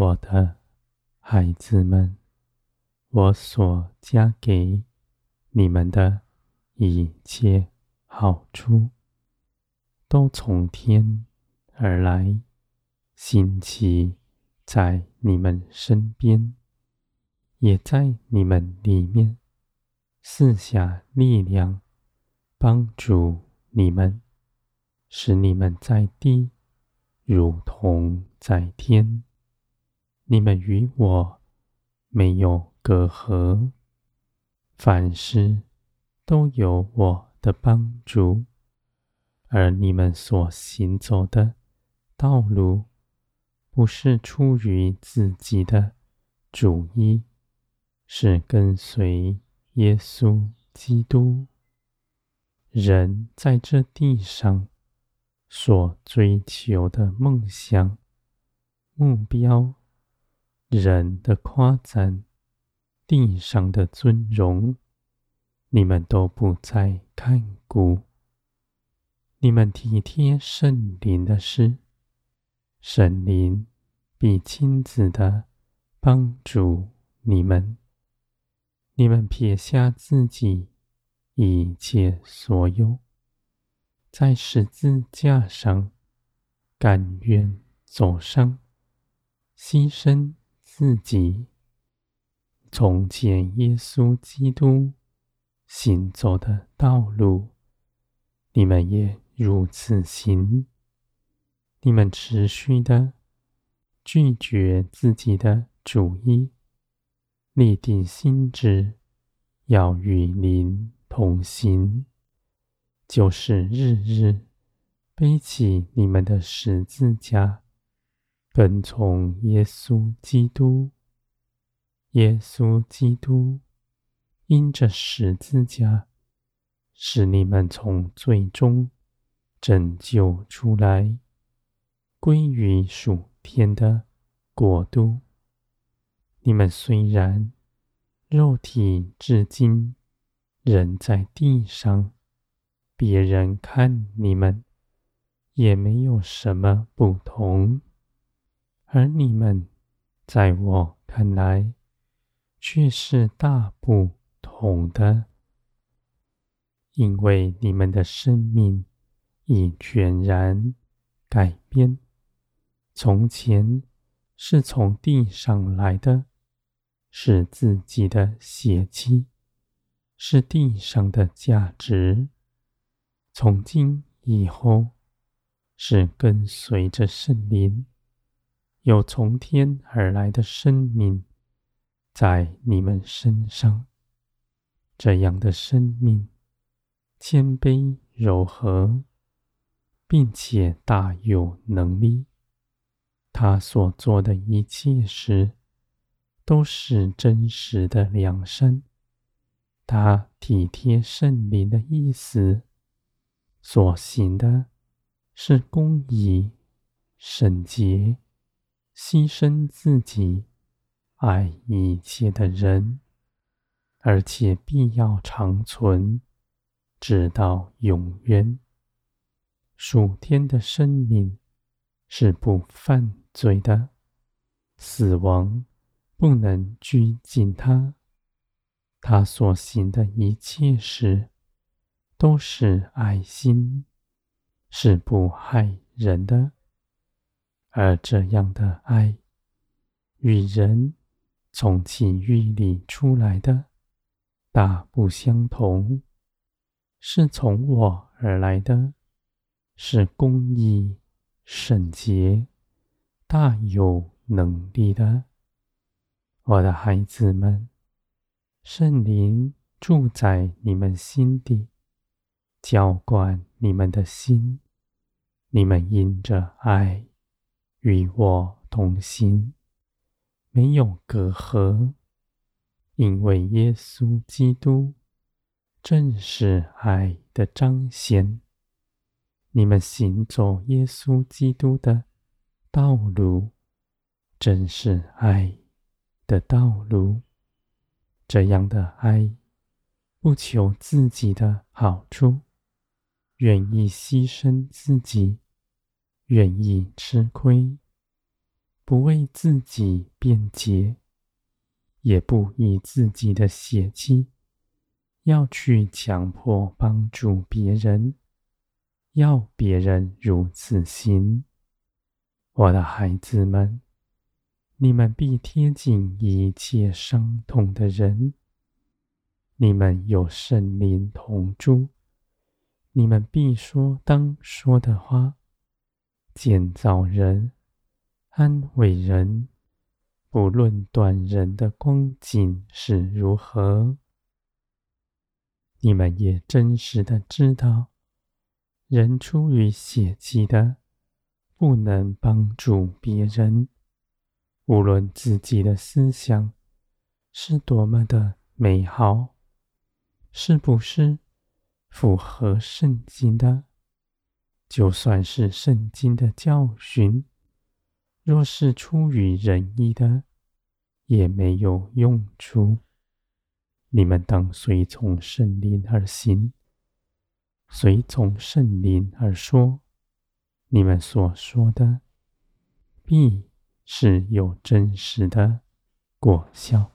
我的孩子们，我所加给你们的一切好处，都从天而来，兴起在你们身边，也在你们里面赐下力量，帮助你们，使你们在地如同在天。你们与我没有隔阂，凡事都有我的帮助，而你们所行走的道路，不是出于自己的主意，是跟随耶稣基督。人在这地上所追求的梦想、目标。人的夸赞，地上的尊荣，你们都不再看顾。你们体贴圣灵的事，圣灵必亲自的帮助你们。你们撇下自己一切所有，在十字架上甘愿走上牺牲。自己从前耶稣基督行走的道路，你们也如此行。你们持续的拒绝自己的主意，立定心志，要与灵同行，就是日日背起你们的十字架。跟从耶稣基督，耶稣基督因着十字架，使你们从罪中拯救出来，归于属天的国度。你们虽然肉体至今仍在地上，别人看你们也没有什么不同。而你们，在我看来，却是大不同的，因为你们的生命已全然改变。从前是从地上来的，是自己的血气，是地上的价值；从今以后，是跟随着圣灵。有从天而来的生命在你们身上，这样的生命谦卑柔和，并且大有能力。他所做的一切事都是真实的良善。他体贴圣灵的意思，所行的是公义、圣洁。牺牲自己，爱一切的人，而且必要长存，直到永远。属天的生命是不犯罪的，死亡不能拘禁他。他所行的一切事都是爱心，是不害人的。而这样的爱，与人从情欲里出来的大不相同，是从我而来的，是公义、圣洁、大有能力的。我的孩子们，圣灵住在你们心底，浇灌你们的心，你们因着爱。与我同行，没有隔阂，因为耶稣基督正是爱的彰显。你们行走耶稣基督的道路，正是爱的道路。这样的爱，不求自己的好处，愿意牺牲自己。愿意吃亏，不为自己辩解，也不以自己的血气要去强迫帮助别人，要别人如此行。我的孩子们，你们必贴近一切伤痛的人，你们有圣灵同住，你们必说当说的话，建造人。安慰人，不论断人的光景是如何，你们也真实的知道，人出于血气的，不能帮助别人。无论自己的思想是多么的美好，是不是符合圣经的，就算是圣经的教训。若是出于仁义的，也没有用处。你们当随从圣灵而行，随从圣灵而说。你们所说的，必是有真实的果效。